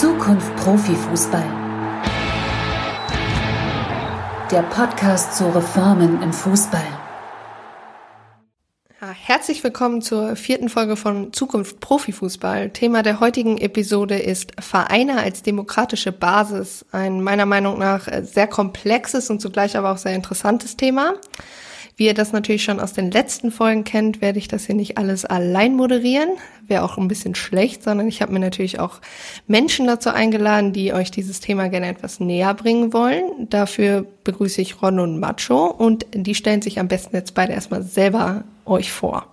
Zukunft Profifußball. Der Podcast zu Reformen im Fußball. Ja, herzlich willkommen zur vierten Folge von Zukunft Profifußball. Thema der heutigen Episode ist Vereine als demokratische Basis. Ein meiner Meinung nach sehr komplexes und zugleich aber auch sehr interessantes Thema. Wie ihr das natürlich schon aus den letzten Folgen kennt, werde ich das hier nicht alles allein moderieren. Wäre auch ein bisschen schlecht, sondern ich habe mir natürlich auch Menschen dazu eingeladen, die euch dieses Thema gerne etwas näher bringen wollen. Dafür begrüße ich Ron und Macho und die stellen sich am besten jetzt beide erstmal selber euch vor.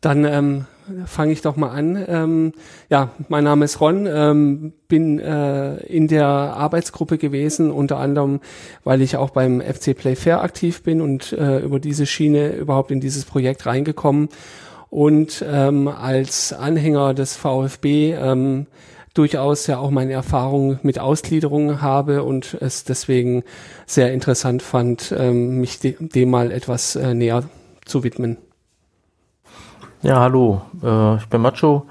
Dann ähm, fange ich doch mal an. Ähm, ja, mein Name ist Ron, ähm, bin äh, in der Arbeitsgruppe gewesen, unter anderem, weil ich auch beim FC Play Fair aktiv bin und äh, über diese Schiene überhaupt in dieses Projekt reingekommen und ähm, als Anhänger des VfB ähm, durchaus ja auch meine Erfahrung mit Ausgliederungen habe und es deswegen sehr interessant fand, ähm, mich de dem mal etwas äh, näher zu widmen. Ja, hallo, äh, ich bin Macho.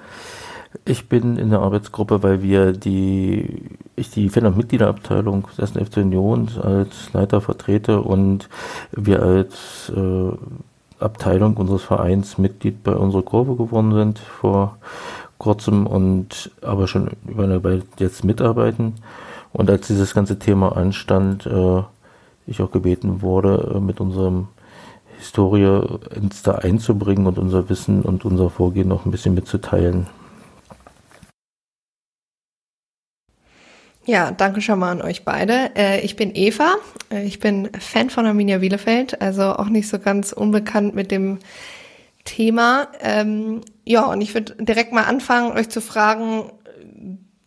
Ich bin in der Arbeitsgruppe, weil wir die, ich die Fan- und Mitgliederabteilung des FC Union als Leiter vertrete und wir als äh, Abteilung unseres Vereins Mitglied bei unserer Kurve geworden sind vor kurzem und aber schon über eine Weile jetzt mitarbeiten. Und als dieses ganze Thema anstand, äh, ich auch gebeten wurde, äh, mit unserem Historie ins da einzubringen und unser Wissen und unser Vorgehen noch ein bisschen mitzuteilen. Ja, danke schon mal an euch beide. Äh, ich bin Eva. Äh, ich bin Fan von Arminia Bielefeld, also auch nicht so ganz unbekannt mit dem Thema. Ähm, ja, und ich würde direkt mal anfangen, euch zu fragen,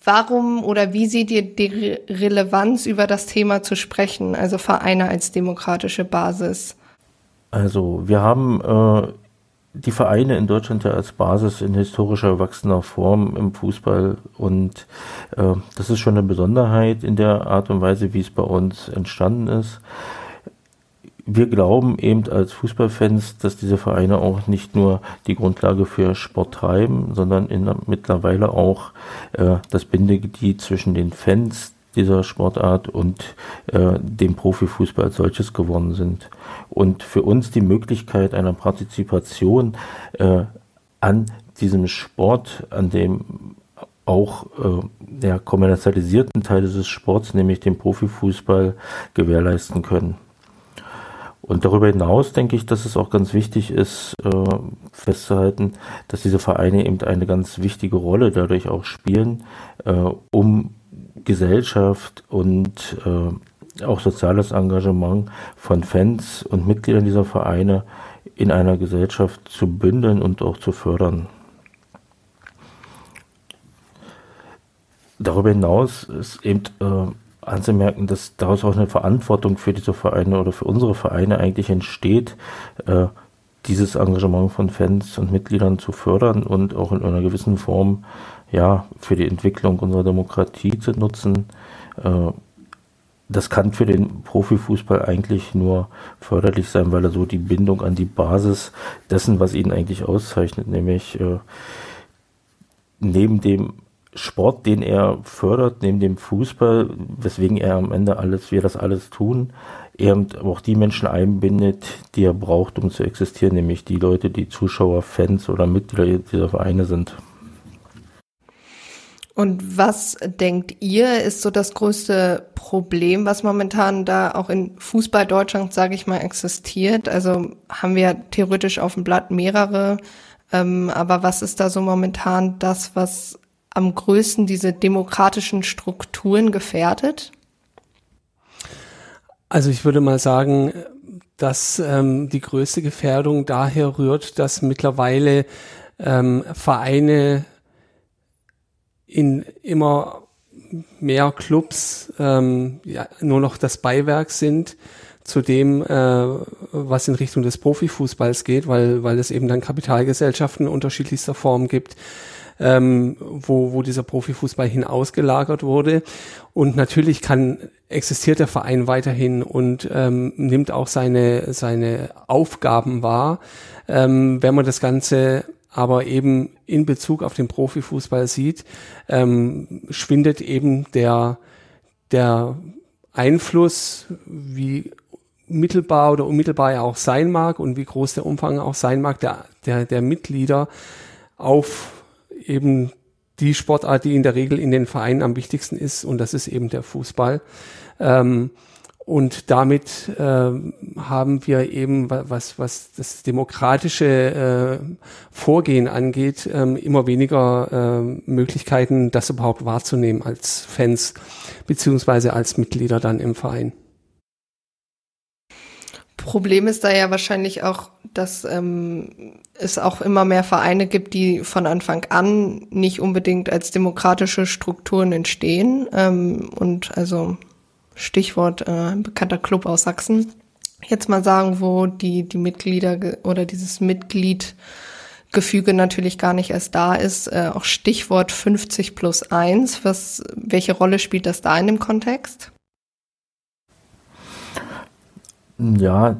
warum oder wie seht ihr die Relevanz über das Thema zu sprechen, also Vereine als demokratische Basis? Also wir haben äh, die Vereine in Deutschland ja als Basis in historischer erwachsener Form im Fußball und äh, das ist schon eine Besonderheit in der Art und Weise, wie es bei uns entstanden ist. Wir glauben eben als Fußballfans, dass diese Vereine auch nicht nur die Grundlage für Sport treiben, sondern in, mittlerweile auch äh, das Bindeglied zwischen den Fans, dieser Sportart und äh, dem Profifußball als solches geworden sind. Und für uns die Möglichkeit einer Partizipation äh, an diesem Sport, an dem auch äh, der kommerzialisierten Teil dieses Sports, nämlich dem Profifußball, gewährleisten können. Und darüber hinaus denke ich, dass es auch ganz wichtig ist, äh, festzuhalten, dass diese Vereine eben eine ganz wichtige Rolle dadurch auch spielen, äh, um Gesellschaft und äh, auch soziales Engagement von Fans und Mitgliedern dieser Vereine in einer Gesellschaft zu bündeln und auch zu fördern. Darüber hinaus ist eben äh, anzumerken, dass daraus auch eine Verantwortung für diese Vereine oder für unsere Vereine eigentlich entsteht, äh, dieses Engagement von Fans und Mitgliedern zu fördern und auch in einer gewissen Form ja, für die Entwicklung unserer Demokratie zu nutzen. Äh, das kann für den Profifußball eigentlich nur förderlich sein, weil er so die Bindung an die Basis dessen, was ihn eigentlich auszeichnet, nämlich äh, neben dem Sport, den er fördert, neben dem Fußball, weswegen er am Ende alles, wir das alles tun, er auch die Menschen einbindet, die er braucht, um zu existieren, nämlich die Leute, die Zuschauer, Fans oder Mitglieder dieser Vereine sind. Und was denkt ihr, ist so das größte Problem, was momentan da auch in Fußball Deutschland, sage ich mal, existiert? Also haben wir theoretisch auf dem Blatt mehrere, ähm, aber was ist da so momentan das, was am größten diese demokratischen Strukturen gefährdet? Also ich würde mal sagen, dass ähm, die größte Gefährdung daher rührt, dass mittlerweile ähm, Vereine in immer mehr Clubs ähm, ja, nur noch das Beiwerk sind zu dem, äh, was in Richtung des Profifußballs geht, weil, weil es eben dann Kapitalgesellschaften unterschiedlichster Form gibt, ähm, wo, wo dieser Profifußball hinausgelagert wurde. Und natürlich kann, existiert der Verein weiterhin und ähm, nimmt auch seine, seine Aufgaben wahr. Ähm, wenn man das Ganze aber eben in Bezug auf den Profifußball sieht, ähm, schwindet eben der, der Einfluss, wie mittelbar oder unmittelbar er auch sein mag und wie groß der Umfang auch sein mag, der, der, der Mitglieder auf eben die Sportart, die in der Regel in den Vereinen am wichtigsten ist, und das ist eben der Fußball. Ähm, und damit äh, haben wir eben, was, was das demokratische äh, Vorgehen angeht, äh, immer weniger äh, Möglichkeiten, das überhaupt wahrzunehmen als Fans beziehungsweise als Mitglieder dann im Verein. Problem ist da ja wahrscheinlich auch, dass ähm, es auch immer mehr Vereine gibt, die von Anfang an nicht unbedingt als demokratische Strukturen entstehen. Ähm, und also Stichwort äh, ein bekannter Club aus Sachsen. Jetzt mal sagen, wo die, die Mitglieder oder dieses Mitgliedgefüge natürlich gar nicht erst da ist. Äh, auch Stichwort 50 plus 1. Was, welche Rolle spielt das da in dem Kontext? Ja,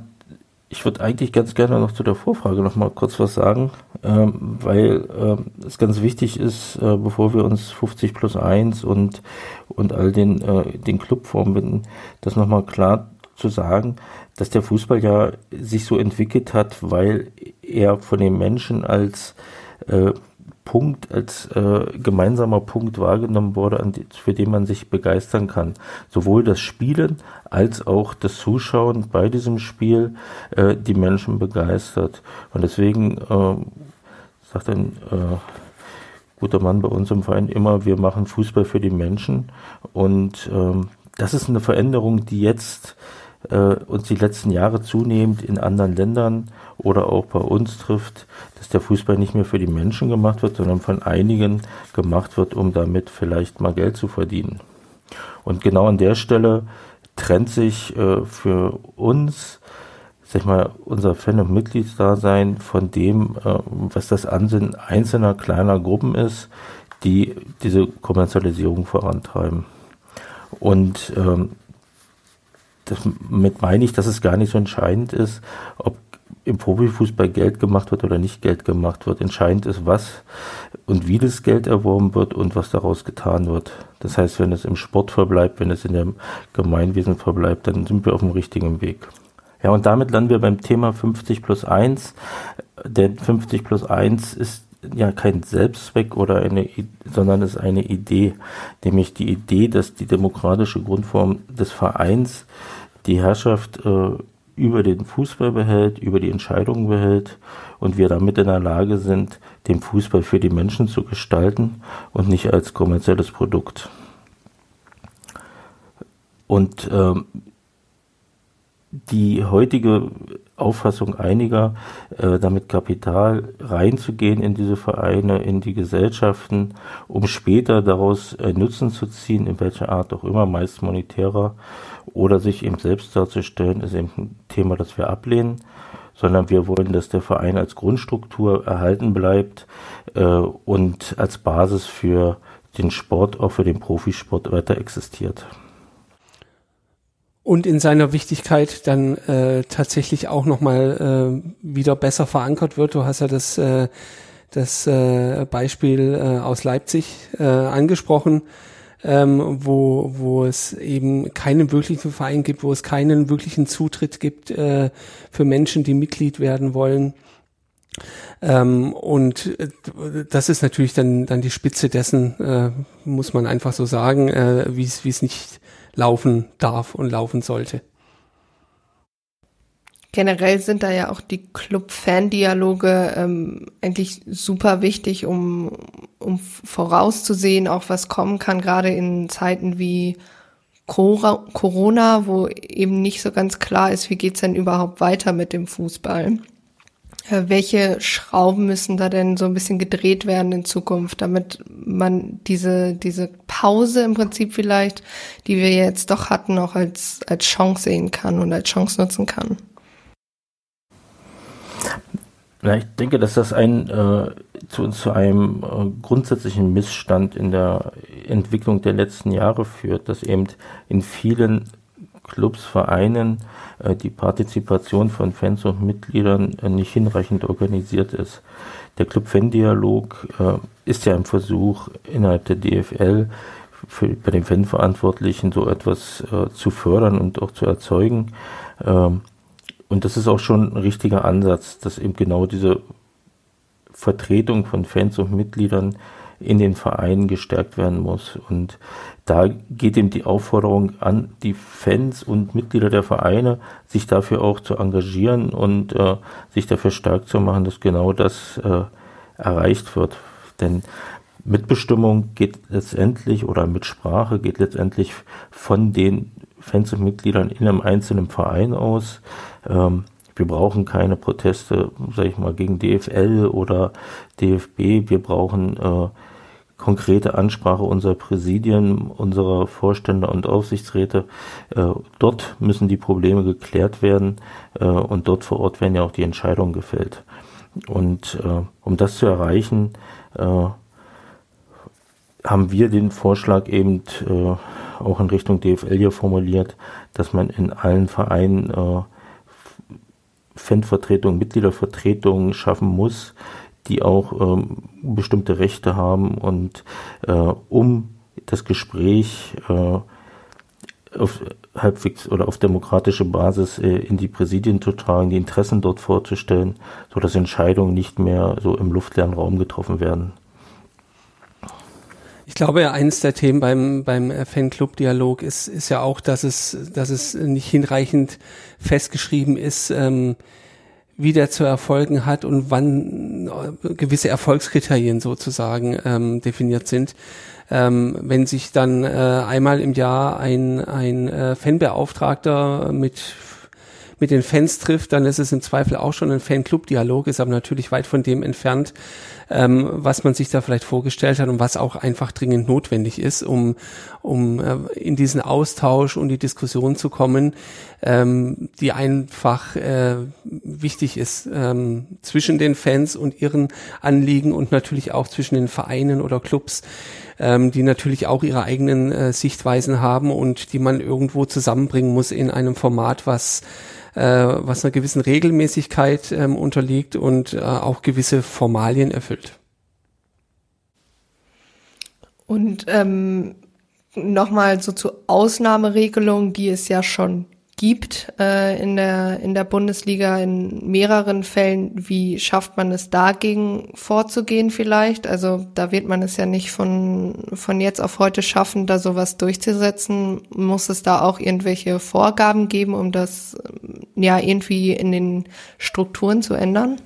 ich würde eigentlich ganz gerne noch zu der Vorfrage noch mal kurz was sagen, ähm, weil ähm, es ganz wichtig ist, äh, bevor wir uns 50 plus 1 und, und all den, äh, den Clubformen binden, das noch mal klar zu sagen, dass der Fußball ja sich so entwickelt hat, weil er von den Menschen als äh, Punkt, als äh, gemeinsamer Punkt wahrgenommen wurde, die, für den man sich begeistern kann. Sowohl das Spielen als auch das Zuschauen bei diesem Spiel äh, die Menschen begeistert. Und deswegen äh, sagt ein äh, guter Mann bei uns im Verein immer, wir machen Fußball für die Menschen. Und ähm, das ist eine Veränderung, die jetzt äh, uns die letzten Jahre zunehmend in anderen Ländern oder auch bei uns trifft, dass der Fußball nicht mehr für die Menschen gemacht wird, sondern von einigen gemacht wird, um damit vielleicht mal Geld zu verdienen. Und genau an der Stelle trennt sich äh, für uns, sag ich mal, unser Fan- und Mitgliedsdasein von dem, äh, was das Ansinnen einzelner kleiner Gruppen ist, die diese Kommerzialisierung vorantreiben. Und ähm, damit meine ich, dass es gar nicht so entscheidend ist, ob im Profifußball Geld gemacht wird oder nicht Geld gemacht wird. Entscheidend ist, was und wie das Geld erworben wird und was daraus getan wird. Das heißt, wenn es im Sport verbleibt, wenn es in dem Gemeinwesen verbleibt, dann sind wir auf dem richtigen Weg. Ja, und damit landen wir beim Thema 50 plus 1. Denn 50 plus 1 ist ja kein Selbstzweck oder eine, sondern ist eine Idee, nämlich die Idee, dass die demokratische Grundform des Vereins die Herrschaft äh, über den Fußball behält, über die Entscheidungen behält und wir damit in der Lage sind, den Fußball für die Menschen zu gestalten und nicht als kommerzielles Produkt. Und ähm, die heutige Auffassung einiger, äh, damit Kapital reinzugehen in diese Vereine, in die Gesellschaften, um später daraus äh, Nutzen zu ziehen, in welcher Art auch immer, meist monetärer, oder sich eben selbst darzustellen, ist eben ein Thema, das wir ablehnen, sondern wir wollen, dass der Verein als Grundstruktur erhalten bleibt äh, und als Basis für den Sport, auch für den Profisport weiter existiert und in seiner Wichtigkeit dann äh, tatsächlich auch nochmal äh, wieder besser verankert wird. Du hast ja das, äh, das äh, Beispiel äh, aus Leipzig äh, angesprochen, ähm, wo, wo es eben keinen wirklichen Verein gibt, wo es keinen wirklichen Zutritt gibt äh, für Menschen, die Mitglied werden wollen. Ähm, und äh, das ist natürlich dann, dann die Spitze dessen, äh, muss man einfach so sagen, äh, wie es nicht laufen darf und laufen sollte. Generell sind da ja auch die Club-Fan-Dialoge ähm, eigentlich super wichtig, um, um vorauszusehen, auch was kommen kann, gerade in Zeiten wie Corona, wo eben nicht so ganz klar ist, wie geht's denn überhaupt weiter mit dem Fußball. Äh, welche Schrauben müssen da denn so ein bisschen gedreht werden in Zukunft, damit man diese, diese Pause im Prinzip vielleicht, die wir jetzt doch hatten, auch als, als Chance sehen kann und als Chance nutzen kann? Ja, ich denke, dass das ein, äh, zu, zu einem äh, grundsätzlichen Missstand in der Entwicklung der letzten Jahre führt, dass eben in vielen Clubs, Vereinen äh, die Partizipation von Fans und Mitgliedern äh, nicht hinreichend organisiert ist. Der Club-Fan-Dialog äh, ist ja ein Versuch innerhalb der DFL für, bei den Fanverantwortlichen so etwas zu fördern und auch zu erzeugen. Ähm, und das ist auch schon ein richtiger Ansatz, dass eben genau diese Vertretung von Fans und Mitgliedern in den Vereinen gestärkt werden muss. Und da geht eben die Aufforderung an die Fans und Mitglieder der Vereine, sich dafür auch zu engagieren und äh, sich dafür stark zu machen, dass genau das äh, erreicht wird. Denn Mitbestimmung geht letztendlich oder Mitsprache geht letztendlich von den Fans und Mitgliedern in einem einzelnen Verein aus. Ähm, wir brauchen keine Proteste, sag ich mal, gegen DFL oder DFB. Wir brauchen äh, konkrete Ansprache unserer Präsidien, unserer Vorstände und Aufsichtsräte. Äh, dort müssen die Probleme geklärt werden äh, und dort vor Ort werden ja auch die Entscheidungen gefällt. Und äh, um das zu erreichen, äh, haben wir den Vorschlag eben äh, auch in Richtung DFL hier formuliert, dass man in allen Vereinen Fanvertretungen, Mitgliedervertretungen schaffen muss, die auch ähm, bestimmte Rechte haben und äh, um das Gespräch äh, auf halbwegs oder auf demokratische Basis äh, in die Präsidien zu tragen, die Interessen dort vorzustellen, so dass Entscheidungen nicht mehr so im luftleeren Raum getroffen werden. Ich glaube, ja, eines der Themen beim, beim Fanclub-Dialog ist, ist ja auch, dass es, dass es nicht hinreichend festgeschrieben ist, ähm, wie der zu erfolgen hat und wann äh, gewisse Erfolgskriterien sozusagen ähm, definiert sind. Ähm, wenn sich dann äh, einmal im Jahr ein, ein äh, Fanbeauftragter mit mit den Fans trifft, dann ist es im Zweifel auch schon ein Fanclub-Dialog, ist aber natürlich weit von dem entfernt, ähm, was man sich da vielleicht vorgestellt hat und was auch einfach dringend notwendig ist, um, um äh, in diesen Austausch und die Diskussion zu kommen, ähm, die einfach äh, wichtig ist ähm, zwischen den Fans und ihren Anliegen und natürlich auch zwischen den Vereinen oder Clubs ähm, die natürlich auch ihre eigenen äh, Sichtweisen haben und die man irgendwo zusammenbringen muss in einem Format, was äh, was einer gewissen Regelmäßigkeit ähm, unterliegt und äh, auch gewisse Formalien erfüllt. Und ähm, nochmal so zu Ausnahmeregelungen, die es ja schon gibt äh, in der in der Bundesliga in mehreren Fällen. Wie schafft man es dagegen vorzugehen vielleicht? Also da wird man es ja nicht von von jetzt auf heute schaffen, da sowas durchzusetzen. Muss es da auch irgendwelche Vorgaben geben, um das ja irgendwie in den Strukturen zu ändern?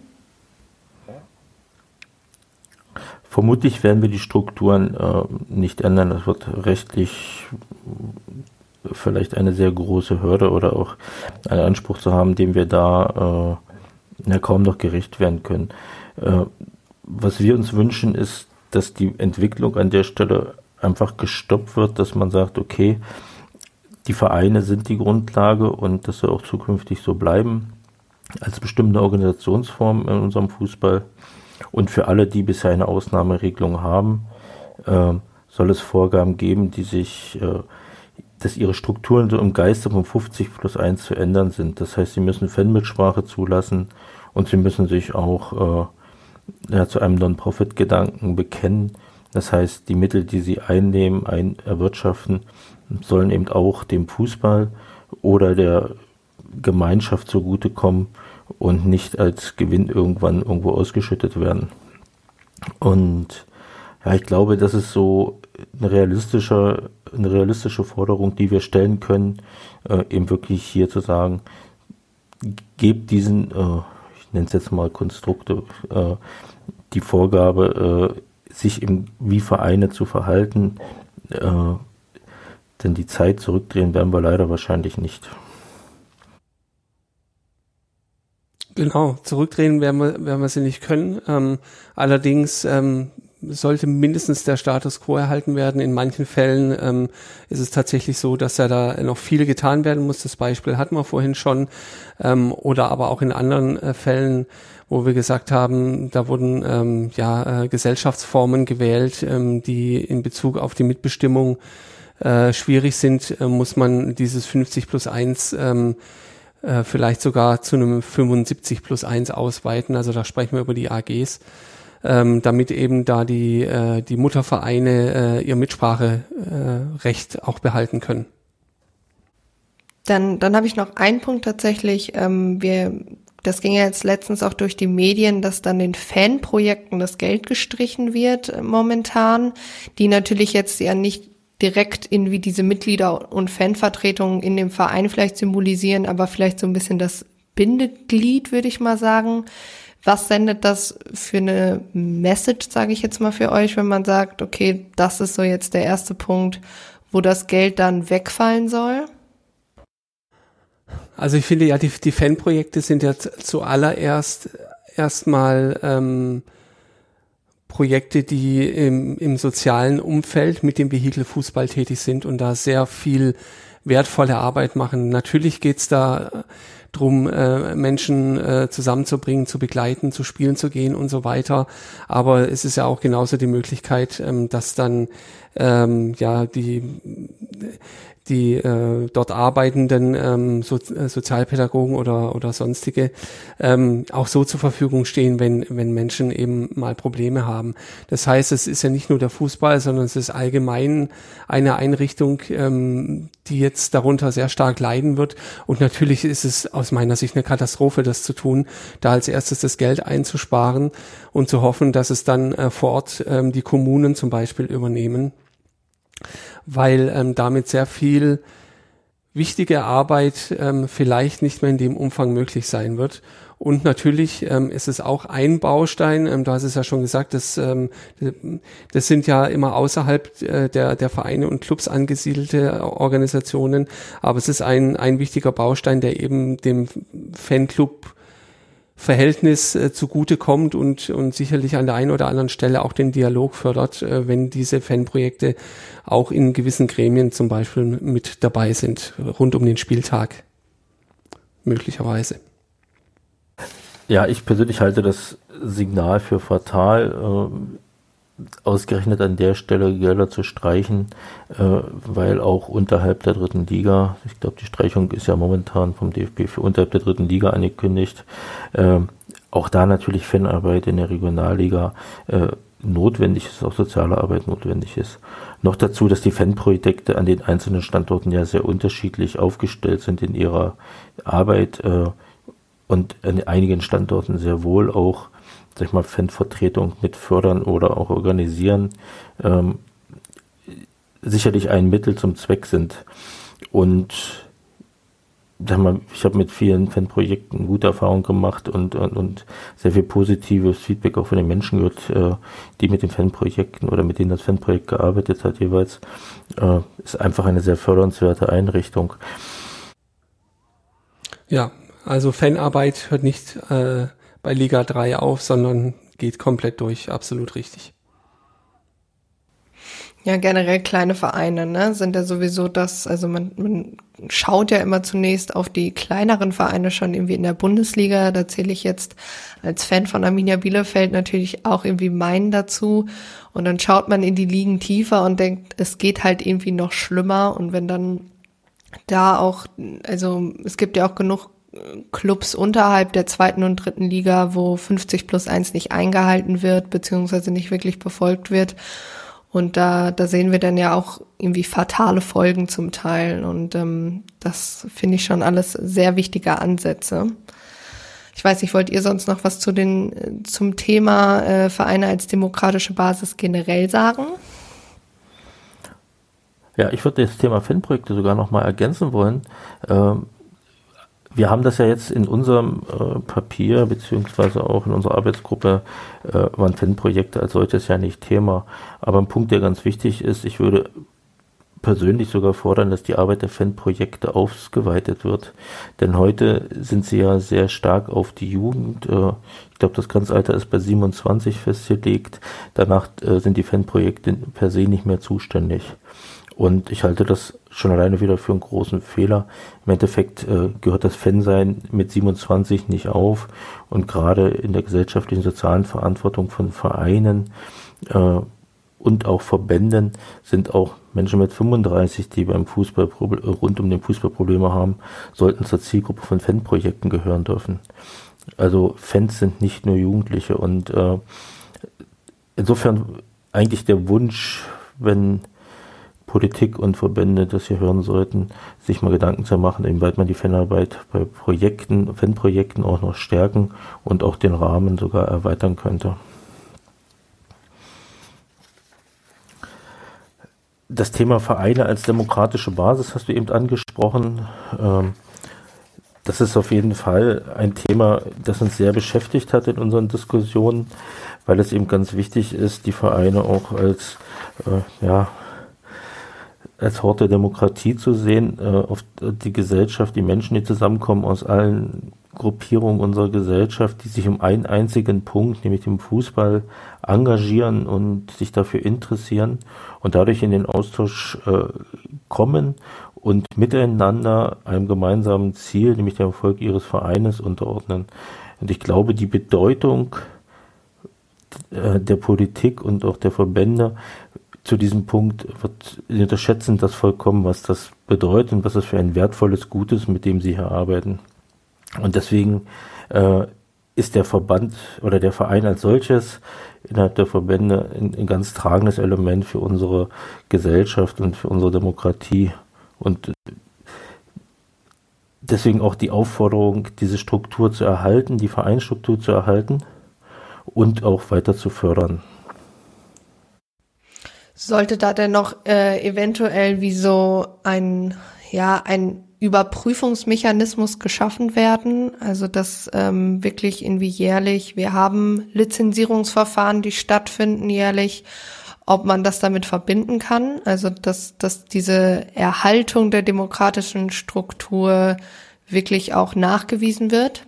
Vermutlich werden wir die Strukturen äh, nicht ändern. Das wird rechtlich vielleicht eine sehr große Hürde oder auch einen Anspruch zu haben, dem wir da äh, ja, kaum noch gerecht werden können. Äh, was wir uns wünschen, ist, dass die Entwicklung an der Stelle einfach gestoppt wird, dass man sagt, okay, die Vereine sind die Grundlage und das soll auch zukünftig so bleiben als bestimmte Organisationsform in unserem Fußball. Und für alle, die bisher eine Ausnahmeregelung haben, äh, soll es Vorgaben geben, die sich äh, dass ihre Strukturen so im Geiste von 50 plus 1 zu ändern sind. Das heißt, sie müssen Fanmitsprache zulassen und sie müssen sich auch äh, ja, zu einem Non-Profit-Gedanken bekennen. Das heißt, die Mittel, die sie einnehmen, ein, erwirtschaften, sollen eben auch dem Fußball oder der Gemeinschaft zugutekommen und nicht als Gewinn irgendwann irgendwo ausgeschüttet werden. Und ja, ich glaube, das ist so eine realistische, eine realistische Forderung, die wir stellen können, äh, eben wirklich hier zu sagen, gebt diesen, äh, ich nenne es jetzt mal Konstrukte, äh, die Vorgabe, äh, sich im, wie Vereine zu verhalten, äh, denn die Zeit zurückdrehen werden wir leider wahrscheinlich nicht. Genau, zurückdrehen werden wir, werden wir sie nicht können. Ähm, allerdings ähm, sollte mindestens der Status quo erhalten werden. In manchen Fällen ähm, ist es tatsächlich so, dass ja da noch viel getan werden muss. Das Beispiel hatten wir vorhin schon. Ähm, oder aber auch in anderen äh, Fällen, wo wir gesagt haben, da wurden ähm, ja äh, Gesellschaftsformen gewählt, ähm, die in Bezug auf die Mitbestimmung äh, schwierig sind, äh, muss man dieses 50 plus 1 ähm, äh, vielleicht sogar zu einem 75 plus 1 ausweiten. Also da sprechen wir über die AGs, ähm, damit eben da die, äh, die Muttervereine äh, ihr Mitspracherecht äh, auch behalten können. Dann, dann habe ich noch einen Punkt tatsächlich. Ähm, wir, das ging ja jetzt letztens auch durch die Medien, dass dann den Fanprojekten das Geld gestrichen wird äh, momentan, die natürlich jetzt ja nicht direkt irgendwie diese Mitglieder und Fanvertretungen in dem Verein vielleicht symbolisieren, aber vielleicht so ein bisschen das Bindeglied, würde ich mal sagen. Was sendet das für eine Message, sage ich jetzt mal für euch, wenn man sagt, okay, das ist so jetzt der erste Punkt, wo das Geld dann wegfallen soll? Also ich finde ja, die, die Fanprojekte sind ja zuallererst erstmal ähm, Projekte, die im, im sozialen Umfeld mit dem Vehikel Fußball tätig sind und da sehr viel wertvolle Arbeit machen. Natürlich geht's da drum, äh, Menschen äh, zusammenzubringen, zu begleiten, zu spielen zu gehen und so weiter. Aber es ist ja auch genauso die Möglichkeit, ähm, dass dann ähm, ja die die äh, dort arbeitenden ähm, so, äh, Sozialpädagogen oder, oder sonstige ähm, auch so zur Verfügung stehen, wenn, wenn Menschen eben mal Probleme haben. Das heißt, es ist ja nicht nur der Fußball, sondern es ist allgemein eine Einrichtung, ähm, die jetzt darunter sehr stark leiden wird. Und natürlich ist es aus meiner Sicht eine Katastrophe, das zu tun, da als erstes das Geld einzusparen und zu hoffen, dass es dann äh, vor Ort ähm, die Kommunen zum Beispiel übernehmen weil ähm, damit sehr viel wichtige Arbeit ähm, vielleicht nicht mehr in dem Umfang möglich sein wird. Und natürlich ähm, ist es auch ein Baustein, ähm, du hast es ja schon gesagt, das, ähm, das sind ja immer außerhalb äh, der, der Vereine und Clubs angesiedelte Organisationen, aber es ist ein, ein wichtiger Baustein, der eben dem Fanclub Verhältnis äh, zugute kommt und, und sicherlich an der einen oder anderen Stelle auch den Dialog fördert, äh, wenn diese Fanprojekte auch in gewissen Gremien zum Beispiel mit dabei sind, rund um den Spieltag möglicherweise. Ja, ich persönlich halte das Signal für fatal. Äh ausgerechnet an der Stelle Gelder zu streichen, äh, weil auch unterhalb der dritten Liga, ich glaube, die Streichung ist ja momentan vom DFB für unterhalb der dritten Liga angekündigt, äh, auch da natürlich Fanarbeit in der Regionalliga äh, notwendig ist, auch soziale Arbeit notwendig ist. Noch dazu, dass die Fanprojekte an den einzelnen Standorten ja sehr unterschiedlich aufgestellt sind in ihrer Arbeit äh, und an einigen Standorten sehr wohl auch sag ich mal, Fanvertretung mit fördern oder auch organisieren, ähm, sicherlich ein Mittel zum Zweck sind. Und sag mal, ich habe mit vielen Fanprojekten gute Erfahrungen gemacht und, und, und sehr viel positives Feedback auch von den Menschen gehört, äh, die mit den Fanprojekten oder mit denen das Fanprojekt gearbeitet hat jeweils. Äh, ist einfach eine sehr fördernswerte Einrichtung. Ja, also Fanarbeit hört nicht äh, bei Liga 3 auf, sondern geht komplett durch. Absolut richtig. Ja, generell kleine Vereine, ne, sind ja sowieso das, also man, man schaut ja immer zunächst auf die kleineren Vereine schon irgendwie in der Bundesliga. Da zähle ich jetzt als Fan von Arminia Bielefeld natürlich auch irgendwie meinen dazu. Und dann schaut man in die Ligen tiefer und denkt, es geht halt irgendwie noch schlimmer. Und wenn dann da auch, also es gibt ja auch genug Clubs unterhalb der zweiten und dritten Liga, wo 50 plus 1 nicht eingehalten wird, beziehungsweise nicht wirklich befolgt wird. Und da, da sehen wir dann ja auch irgendwie fatale Folgen zum Teil. Und ähm, das finde ich schon alles sehr wichtige Ansätze. Ich weiß nicht, wollt ihr sonst noch was zu den, zum Thema äh, Vereine als demokratische Basis generell sagen? Ja, ich würde das Thema Fanprojekte sogar noch mal ergänzen wollen. Ähm wir haben das ja jetzt in unserem äh, Papier beziehungsweise auch in unserer Arbeitsgruppe äh, waren Fanprojekte als solches ja nicht Thema. Aber ein Punkt, der ganz wichtig ist, ich würde persönlich sogar fordern, dass die Arbeit der Fanprojekte ausgeweitet wird. Denn heute sind sie ja sehr stark auf die Jugend. Äh, ich glaube, das Grenzalter ist bei 27 festgelegt. Danach äh, sind die Fanprojekte per se nicht mehr zuständig. Und ich halte das schon alleine wieder für einen großen Fehler. Im Endeffekt äh, gehört das Fansein mit 27 nicht auf. Und gerade in der gesellschaftlichen sozialen Verantwortung von Vereinen äh, und auch Verbänden sind auch Menschen mit 35, die beim Fußball rund um den Fußball Probleme haben, sollten zur Zielgruppe von Fanprojekten gehören dürfen. Also Fans sind nicht nur Jugendliche und äh, insofern eigentlich der Wunsch, wenn Politik und Verbände das hier hören sollten, sich mal Gedanken zu machen, inwieweit man die Fanarbeit bei Projekten, Fanprojekten auch noch stärken und auch den Rahmen sogar erweitern könnte. Das Thema Vereine als demokratische Basis hast du eben angesprochen. Ähm, das ist auf jeden Fall ein Thema, das uns sehr beschäftigt hat in unseren Diskussionen, weil es eben ganz wichtig ist, die Vereine auch als, äh, ja, als Hort der Demokratie zu sehen, äh, auf die Gesellschaft, die Menschen, die zusammenkommen aus allen Gruppierungen unserer Gesellschaft, die sich um einen einzigen Punkt, nämlich dem Fußball, engagieren und sich dafür interessieren und dadurch in den Austausch äh, kommen und miteinander einem gemeinsamen Ziel, nämlich dem Erfolg ihres Vereines unterordnen. Und ich glaube, die Bedeutung äh, der Politik und auch der Verbände zu diesem Punkt wird, sie unterschätzen das vollkommen, was das bedeutet und was das für ein wertvolles Gut ist, mit dem sie hier arbeiten. Und deswegen äh, ist der Verband oder der Verein als solches innerhalb der Verbände ein, ein ganz tragendes Element für unsere Gesellschaft und für unsere Demokratie. Und deswegen auch die Aufforderung, diese Struktur zu erhalten, die Vereinsstruktur zu erhalten und auch weiter zu fördern. Sollte da denn noch äh, eventuell wie so ein, ja, ein Überprüfungsmechanismus geschaffen werden? Also dass ähm, wirklich irgendwie jährlich, wir haben Lizenzierungsverfahren, die stattfinden jährlich ob man das damit verbinden kann, also dass, dass diese Erhaltung der demokratischen Struktur wirklich auch nachgewiesen wird?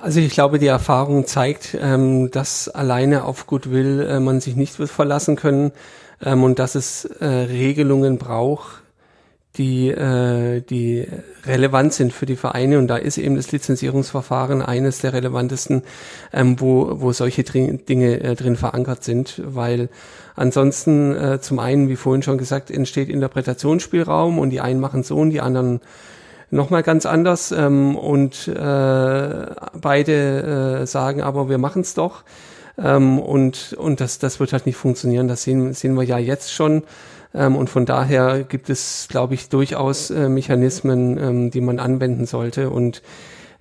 Also ich glaube, die Erfahrung zeigt, ähm, dass alleine auf Goodwill äh, man sich nicht wird verlassen können ähm, und dass es äh, Regelungen braucht, die, äh, die relevant sind für die Vereine. Und da ist eben das Lizenzierungsverfahren eines der relevantesten, ähm, wo, wo solche drin, Dinge äh, drin verankert sind, weil ansonsten äh, zum einen, wie vorhin schon gesagt, entsteht Interpretationsspielraum und die einen machen so und die anderen nochmal ganz anders ähm, und äh, beide äh, sagen aber, wir machen es doch. Ähm, und und das, das wird halt nicht funktionieren. Das sehen, sehen wir ja jetzt schon. Ähm, und von daher gibt es, glaube ich, durchaus äh, Mechanismen, ähm, die man anwenden sollte. Und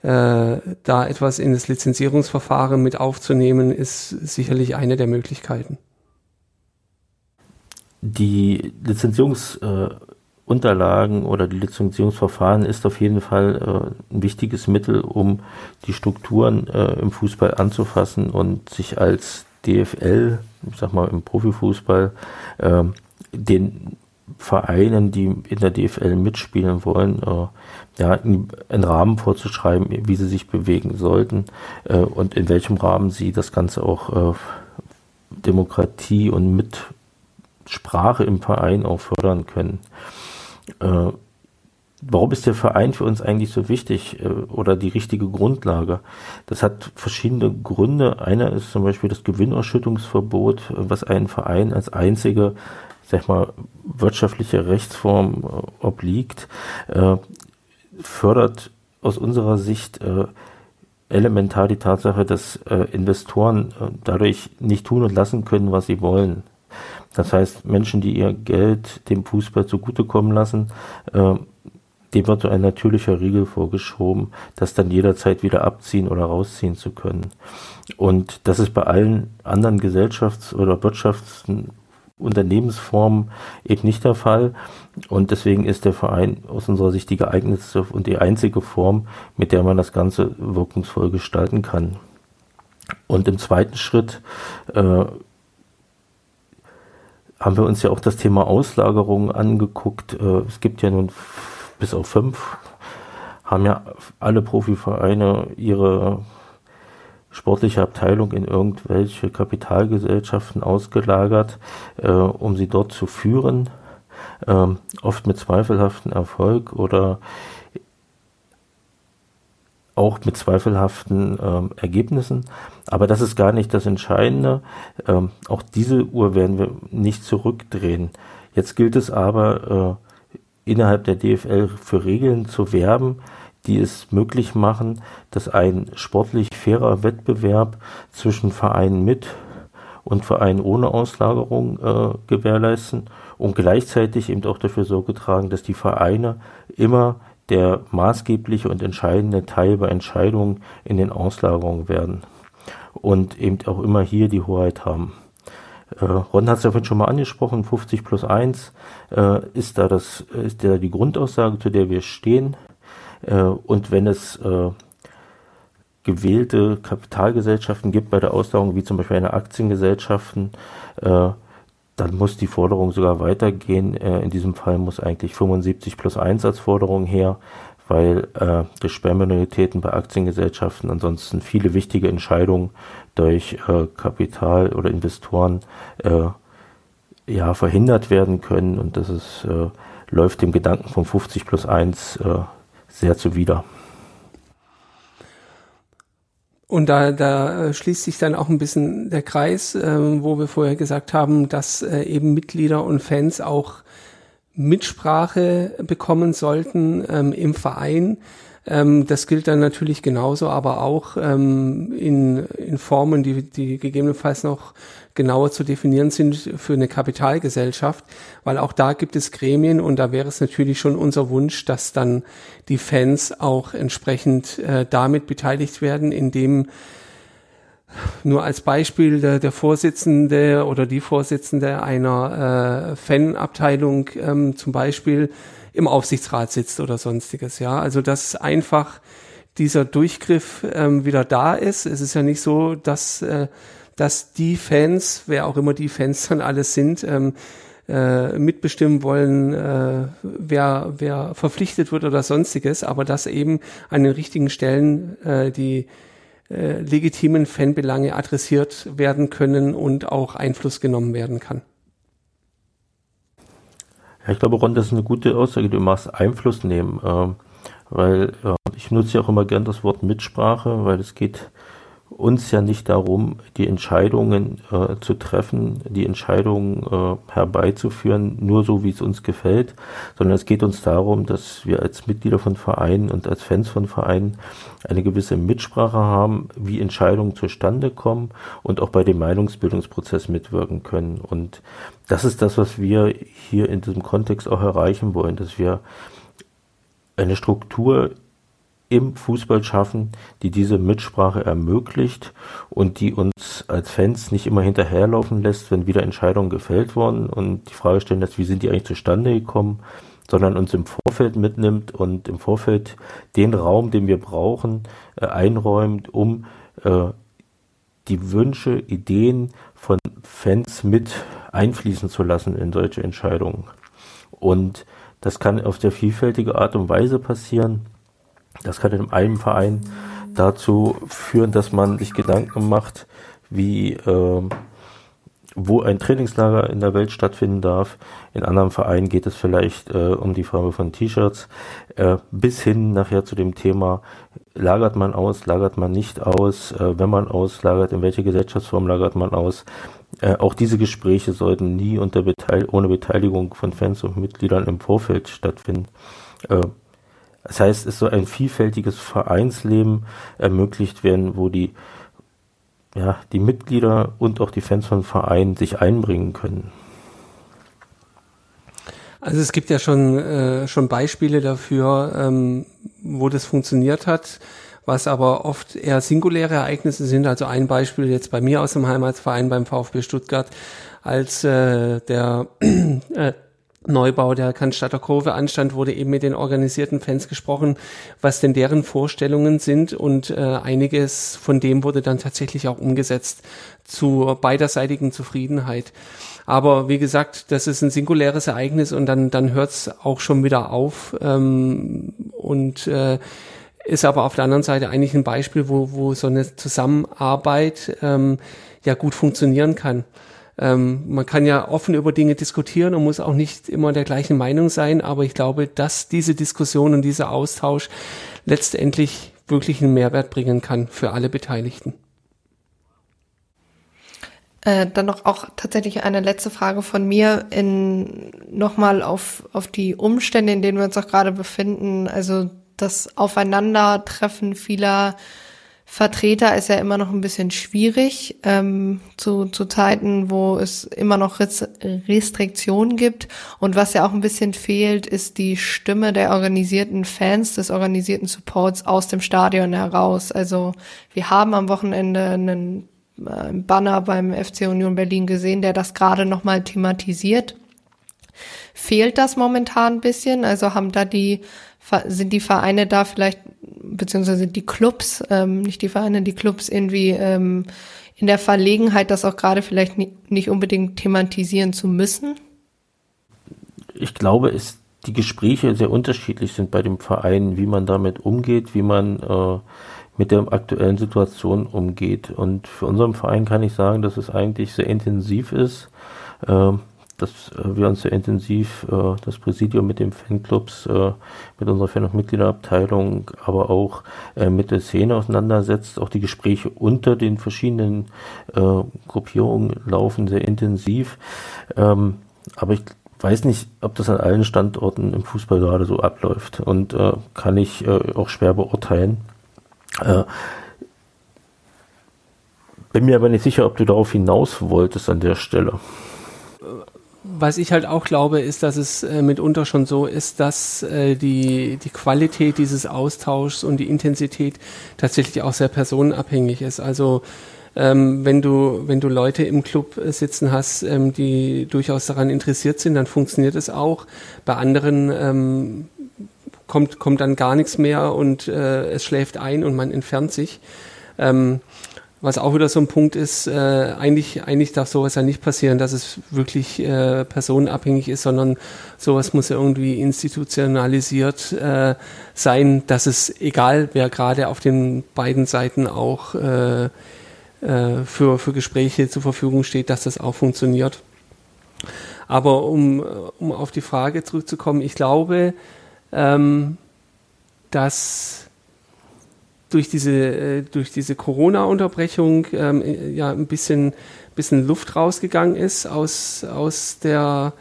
äh, da etwas in das Lizenzierungsverfahren mit aufzunehmen, ist sicherlich eine der Möglichkeiten. Die Lizenzierungsunterlagen äh, oder die Lizenzierungsverfahren ist auf jeden Fall äh, ein wichtiges Mittel, um die Strukturen äh, im Fußball anzufassen und sich als DFL, ich sag mal im Profifußball, äh, den Vereinen, die in der DFL mitspielen wollen, äh, ja, einen Rahmen vorzuschreiben, wie sie sich bewegen sollten äh, und in welchem Rahmen sie das Ganze auch äh, Demokratie und Mitsprache im Verein auch fördern können. Äh, warum ist der Verein für uns eigentlich so wichtig äh, oder die richtige Grundlage? Das hat verschiedene Gründe. Einer ist zum Beispiel das Gewinnausschüttungsverbot, was einen Verein als einzige sag mal, wirtschaftliche Rechtsform äh, obliegt, äh, fördert aus unserer Sicht äh, elementar die Tatsache, dass äh, Investoren äh, dadurch nicht tun und lassen können, was sie wollen. Das heißt, Menschen, die ihr Geld dem Fußball zugutekommen lassen, äh, dem wird so ein natürlicher Riegel vorgeschoben, das dann jederzeit wieder abziehen oder rausziehen zu können. Und das ist bei allen anderen Gesellschafts- oder Wirtschafts- Unternehmensformen eben nicht der Fall. Und deswegen ist der Verein aus unserer Sicht die geeignetste und die einzige Form, mit der man das Ganze wirkungsvoll gestalten kann. Und im zweiten Schritt äh, haben wir uns ja auch das Thema Auslagerung angeguckt. Äh, es gibt ja nun bis auf fünf, haben ja alle Profivereine ihre sportliche Abteilung in irgendwelche Kapitalgesellschaften ausgelagert, äh, um sie dort zu führen, ähm, oft mit zweifelhaftem Erfolg oder auch mit zweifelhaften ähm, Ergebnissen. Aber das ist gar nicht das Entscheidende. Ähm, auch diese Uhr werden wir nicht zurückdrehen. Jetzt gilt es aber, äh, innerhalb der DFL für Regeln zu werben, die es möglich machen, dass ein sportlich fairer Wettbewerb zwischen Vereinen mit und Vereinen ohne Auslagerung äh, gewährleisten und gleichzeitig eben auch dafür Sorge tragen, dass die Vereine immer der maßgebliche und entscheidende Teil bei Entscheidungen in den Auslagerungen werden und eben auch immer hier die Hoheit haben. Äh, Ron hat es ja vorhin schon mal angesprochen, 50 plus 1 äh, ist da das, ist da die Grundaussage, zu der wir stehen. Äh, und wenn es äh, gewählte Kapitalgesellschaften gibt bei der Auslagerung, wie zum Beispiel eine Aktiengesellschaften, äh, dann muss die Forderung sogar weitergehen. Äh, in diesem Fall muss eigentlich 75 plus 1 als Forderung her, weil äh, durch Sperrminoritäten bei Aktiengesellschaften ansonsten viele wichtige Entscheidungen durch äh, Kapital oder Investoren äh, ja, verhindert werden können und das ist, äh, läuft dem Gedanken von 50 plus 1 äh, sehr zuwider. Und da, da äh, schließt sich dann auch ein bisschen der Kreis, äh, wo wir vorher gesagt haben, dass äh, eben Mitglieder und Fans auch Mitsprache bekommen sollten ähm, im Verein. Ähm, das gilt dann natürlich genauso, aber auch ähm, in, in Formen, die, die gegebenenfalls noch genauer zu definieren sind für eine Kapitalgesellschaft, weil auch da gibt es Gremien und da wäre es natürlich schon unser Wunsch, dass dann die Fans auch entsprechend äh, damit beteiligt werden, indem nur als Beispiel der, der Vorsitzende oder die Vorsitzende einer äh, Fanabteilung ähm, zum Beispiel im Aufsichtsrat sitzt oder sonstiges. Ja, also dass einfach dieser Durchgriff ähm, wieder da ist. Es ist ja nicht so, dass äh, dass die Fans, wer auch immer die Fans dann alles sind, ähm, äh, mitbestimmen wollen, äh, wer, wer verpflichtet wird oder sonstiges, aber dass eben an den richtigen Stellen äh, die äh, legitimen Fanbelange adressiert werden können und auch Einfluss genommen werden kann. Ja, ich glaube, Ron, das ist eine gute Aussage. Du machst Einfluss nehmen, äh, weil äh, ich nutze ja auch immer gern das Wort Mitsprache, weil es geht uns ja nicht darum, die Entscheidungen äh, zu treffen, die Entscheidungen äh, herbeizuführen, nur so, wie es uns gefällt, sondern es geht uns darum, dass wir als Mitglieder von Vereinen und als Fans von Vereinen eine gewisse Mitsprache haben, wie Entscheidungen zustande kommen und auch bei dem Meinungsbildungsprozess mitwirken können. Und das ist das, was wir hier in diesem Kontext auch erreichen wollen, dass wir eine Struktur im Fußball schaffen, die diese Mitsprache ermöglicht und die uns als Fans nicht immer hinterherlaufen lässt, wenn wieder Entscheidungen gefällt wurden und die Frage stellen lässt, wie sind die eigentlich zustande gekommen, sondern uns im Vorfeld mitnimmt und im Vorfeld den Raum, den wir brauchen, äh, einräumt, um äh, die Wünsche, Ideen von Fans mit einfließen zu lassen in solche Entscheidungen. Und das kann auf sehr vielfältige Art und Weise passieren. Das kann in einem Verein dazu führen, dass man sich Gedanken macht, wie äh, wo ein Trainingslager in der Welt stattfinden darf. In anderen Vereinen geht es vielleicht äh, um die Farbe von T-Shirts, äh, bis hin nachher zu dem Thema, lagert man aus, lagert man nicht aus, äh, wenn man auslagert, in welche Gesellschaftsform lagert man aus. Äh, auch diese Gespräche sollten nie unter Beteil ohne Beteiligung von Fans und Mitgliedern im Vorfeld stattfinden. Das heißt, es soll ein vielfältiges Vereinsleben ermöglicht werden, wo die, ja, die Mitglieder und auch die Fans von Vereinen sich einbringen können. Also es gibt ja schon, äh, schon Beispiele dafür, ähm, wo das funktioniert hat, was aber oft eher singuläre Ereignisse sind. Also ein Beispiel jetzt bei mir aus dem Heimatsverein beim VfB Stuttgart, als äh, der äh, Neubau der Cannstatter Kurve anstand, wurde eben mit den organisierten Fans gesprochen, was denn deren Vorstellungen sind und äh, einiges von dem wurde dann tatsächlich auch umgesetzt zur beiderseitigen Zufriedenheit. Aber wie gesagt, das ist ein singuläres Ereignis und dann, dann hört's auch schon wieder auf ähm, und äh, ist aber auf der anderen Seite eigentlich ein Beispiel, wo, wo so eine Zusammenarbeit ähm, ja gut funktionieren kann. Ähm, man kann ja offen über Dinge diskutieren und muss auch nicht immer der gleichen Meinung sein, aber ich glaube, dass diese Diskussion und dieser Austausch letztendlich wirklich einen Mehrwert bringen kann für alle Beteiligten. Äh, dann noch auch tatsächlich eine letzte Frage von mir in nochmal auf, auf die Umstände, in denen wir uns auch gerade befinden. Also das Aufeinandertreffen vieler Vertreter ist ja immer noch ein bisschen schwierig ähm, zu, zu Zeiten, wo es immer noch Restriktionen gibt. Und was ja auch ein bisschen fehlt, ist die Stimme der organisierten Fans, des organisierten Supports aus dem Stadion heraus. Also wir haben am Wochenende einen äh, Banner beim FC Union Berlin gesehen, der das gerade nochmal thematisiert. Fehlt das momentan ein bisschen? Also haben da die, sind die Vereine da vielleicht, beziehungsweise die Clubs, ähm, nicht die Vereine, die Clubs irgendwie ähm, in der Verlegenheit, das auch gerade vielleicht nicht, nicht unbedingt thematisieren zu müssen? Ich glaube, es die Gespräche sehr unterschiedlich sind bei dem Verein, wie man damit umgeht, wie man äh, mit der aktuellen Situation umgeht. Und für unseren Verein kann ich sagen, dass es eigentlich sehr intensiv ist, äh, dass äh, wir uns sehr intensiv, äh, das Präsidium mit den Fanclubs, äh, mit unserer Fan- und Mitgliederabteilung, aber auch äh, mit der Szene auseinandersetzt. Auch die Gespräche unter den verschiedenen äh, Gruppierungen laufen sehr intensiv. Ähm, aber ich weiß nicht, ob das an allen Standorten im Fußball gerade so abläuft und äh, kann ich äh, auch schwer beurteilen. Äh, bin mir aber nicht sicher, ob du darauf hinaus wolltest an der Stelle. Was ich halt auch glaube, ist, dass es äh, mitunter schon so ist, dass äh, die, die Qualität dieses Austauschs und die Intensität tatsächlich auch sehr personenabhängig ist. Also ähm, wenn du wenn du Leute im Club sitzen hast, ähm, die durchaus daran interessiert sind, dann funktioniert es auch. Bei anderen ähm, kommt, kommt dann gar nichts mehr und äh, es schläft ein und man entfernt sich. Was auch wieder so ein Punkt ist, äh, eigentlich, eigentlich darf sowas ja nicht passieren, dass es wirklich äh, personenabhängig ist, sondern sowas muss ja irgendwie institutionalisiert äh, sein, dass es, egal wer gerade auf den beiden Seiten auch äh, äh, für, für Gespräche zur Verfügung steht, dass das auch funktioniert. Aber um, um auf die Frage zurückzukommen, ich glaube, ähm, dass durch diese, äh, durch diese Corona-Unterbrechung ähm, äh, ja ein bisschen, bisschen Luft rausgegangen ist aus, aus, der,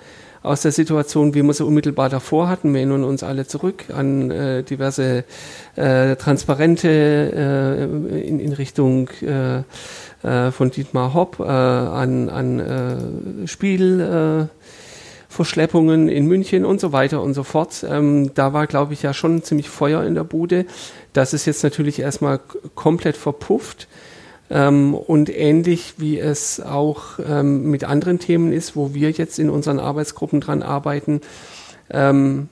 aus der Situation, wie wir sie unmittelbar davor hatten. Wir erinnern uns alle zurück an äh, diverse äh, Transparente äh, in, in Richtung äh, von Dietmar Hopp, an, an Spiel. Verschleppungen in München und so weiter und so fort. Ähm, da war, glaube ich, ja schon ziemlich Feuer in der Bude. Das ist jetzt natürlich erstmal komplett verpufft. Ähm, und ähnlich wie es auch ähm, mit anderen Themen ist, wo wir jetzt in unseren Arbeitsgruppen dran arbeiten, ähm,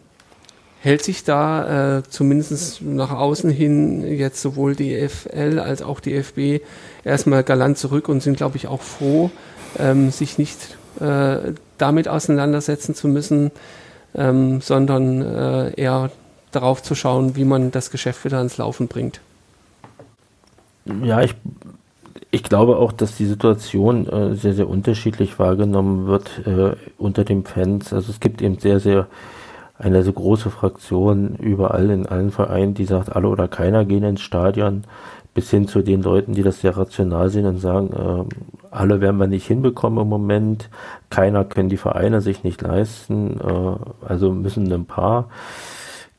hält sich da äh, zumindest nach außen hin jetzt sowohl die EFL als auch die FB erstmal galant zurück und sind, glaube ich, auch froh, ähm, sich nicht äh, damit auseinandersetzen zu müssen, ähm, sondern äh, eher darauf zu schauen, wie man das Geschäft wieder ans Laufen bringt. Ja, ich, ich glaube auch, dass die Situation äh, sehr, sehr unterschiedlich wahrgenommen wird äh, unter den Fans. Also es gibt eben sehr, sehr eine so große Fraktion überall in allen Vereinen, die sagt, alle oder keiner gehen ins Stadion bis hin zu den Leuten, die das sehr rational sehen und sagen, äh, alle werden wir nicht hinbekommen im Moment, keiner können die Vereine sich nicht leisten, äh, also müssen ein paar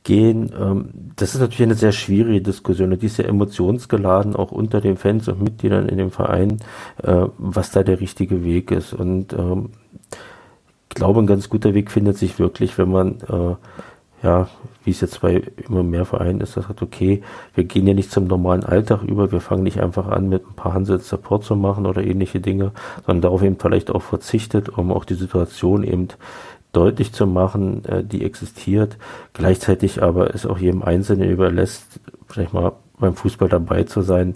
gehen. Ähm, das ist natürlich eine sehr schwierige Diskussion und die ist sehr emotionsgeladen, auch unter den Fans und Mitgliedern in dem Verein, äh, was da der richtige Weg ist. Und ähm, ich glaube, ein ganz guter Weg findet sich wirklich, wenn man äh, ja, wie es jetzt bei immer mehr Vereinen ist, das sagt, okay, wir gehen ja nicht zum normalen Alltag über, wir fangen nicht einfach an, mit ein paar Hansel Support zu machen oder ähnliche Dinge, sondern darauf eben vielleicht auch verzichtet, um auch die Situation eben deutlich zu machen, äh, die existiert, gleichzeitig aber es auch jedem Einzelnen überlässt, vielleicht mal beim Fußball dabei zu sein,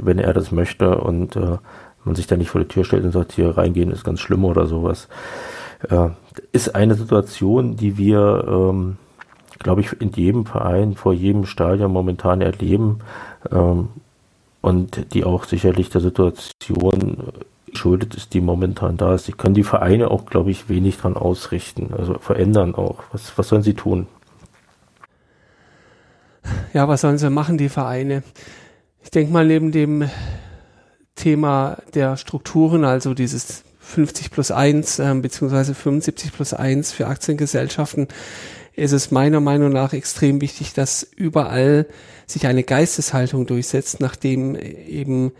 wenn er das möchte und äh, man sich da nicht vor die Tür stellt und sagt, hier reingehen ist ganz schlimm oder sowas. Äh, ist eine Situation, die wir ähm, glaube ich, in jedem Verein, vor jedem Stadion momentan erleben ähm, und die auch sicherlich der Situation geschuldet ist, die momentan da ist. Die können die Vereine auch, glaube ich, wenig dran ausrichten, also verändern auch. Was, was sollen sie tun? ja, was sollen sie machen, die Vereine? Ich denke mal, neben dem Thema der Strukturen, also dieses 50 plus 1 äh, beziehungsweise 75 plus 1 für Aktiengesellschaften, ist es meiner Meinung nach extrem wichtig, dass überall sich eine Geisteshaltung durchsetzt, nachdem eben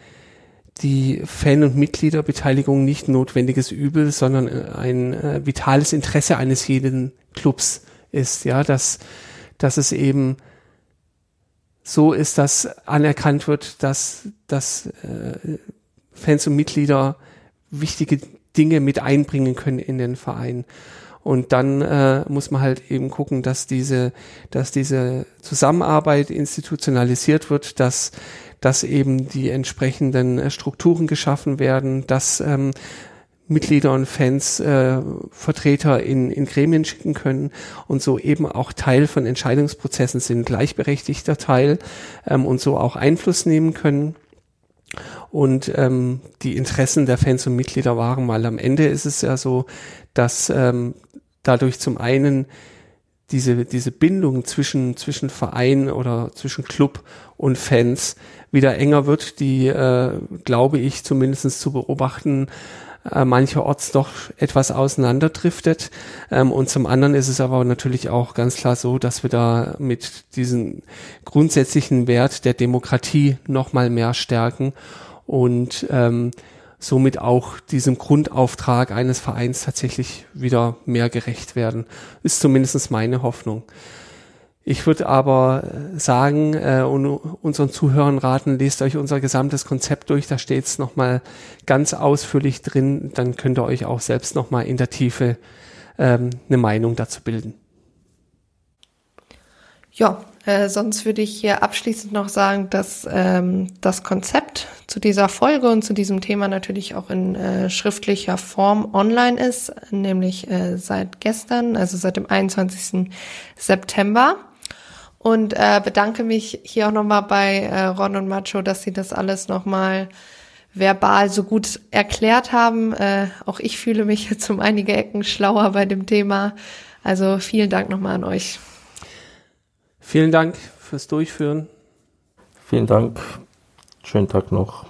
die Fan- und Mitgliederbeteiligung nicht notwendiges Übel, sondern äh, ein äh, vitales Interesse eines jeden Clubs ist, ja, dass, dass es eben so ist, dass anerkannt wird, dass, dass äh, Fans und Mitglieder wichtige Dinge mit einbringen können in den Verein. Und dann äh, muss man halt eben gucken, dass diese, dass diese Zusammenarbeit institutionalisiert wird, dass, dass eben die entsprechenden äh, Strukturen geschaffen werden, dass ähm, Mitglieder und Fans äh, Vertreter in, in Gremien schicken können und so eben auch Teil von Entscheidungsprozessen sind, gleichberechtigter Teil ähm, und so auch Einfluss nehmen können. Und ähm, die Interessen der Fans und Mitglieder wahren, weil am Ende ist es ja so, dass ähm, dadurch zum einen diese, diese Bindung zwischen, zwischen Verein oder zwischen Club und Fans wieder enger wird, die, äh, glaube ich, zumindestens zu beobachten, äh, mancherorts doch etwas auseinanderdriftet. Ähm, und zum anderen ist es aber natürlich auch ganz klar so, dass wir da mit diesem grundsätzlichen Wert der Demokratie nochmal mehr stärken und ähm, somit auch diesem Grundauftrag eines Vereins tatsächlich wieder mehr gerecht werden. Ist zumindest meine Hoffnung. Ich würde aber sagen äh, und unseren Zuhörern raten, lest euch unser gesamtes Konzept durch, da steht es nochmal ganz ausführlich drin, dann könnt ihr euch auch selbst nochmal in der Tiefe ähm, eine Meinung dazu bilden. Ja, äh, sonst würde ich hier abschließend noch sagen, dass ähm, das Konzept zu dieser Folge und zu diesem Thema natürlich auch in äh, schriftlicher Form online ist, nämlich äh, seit gestern, also seit dem 21. September. Und äh, bedanke mich hier auch nochmal bei äh, Ron und Macho, dass sie das alles nochmal verbal so gut erklärt haben. Äh, auch ich fühle mich jetzt um einige Ecken schlauer bei dem Thema. Also vielen Dank nochmal an euch. Vielen Dank fürs Durchführen. Vielen Dank. Schönen Tag noch.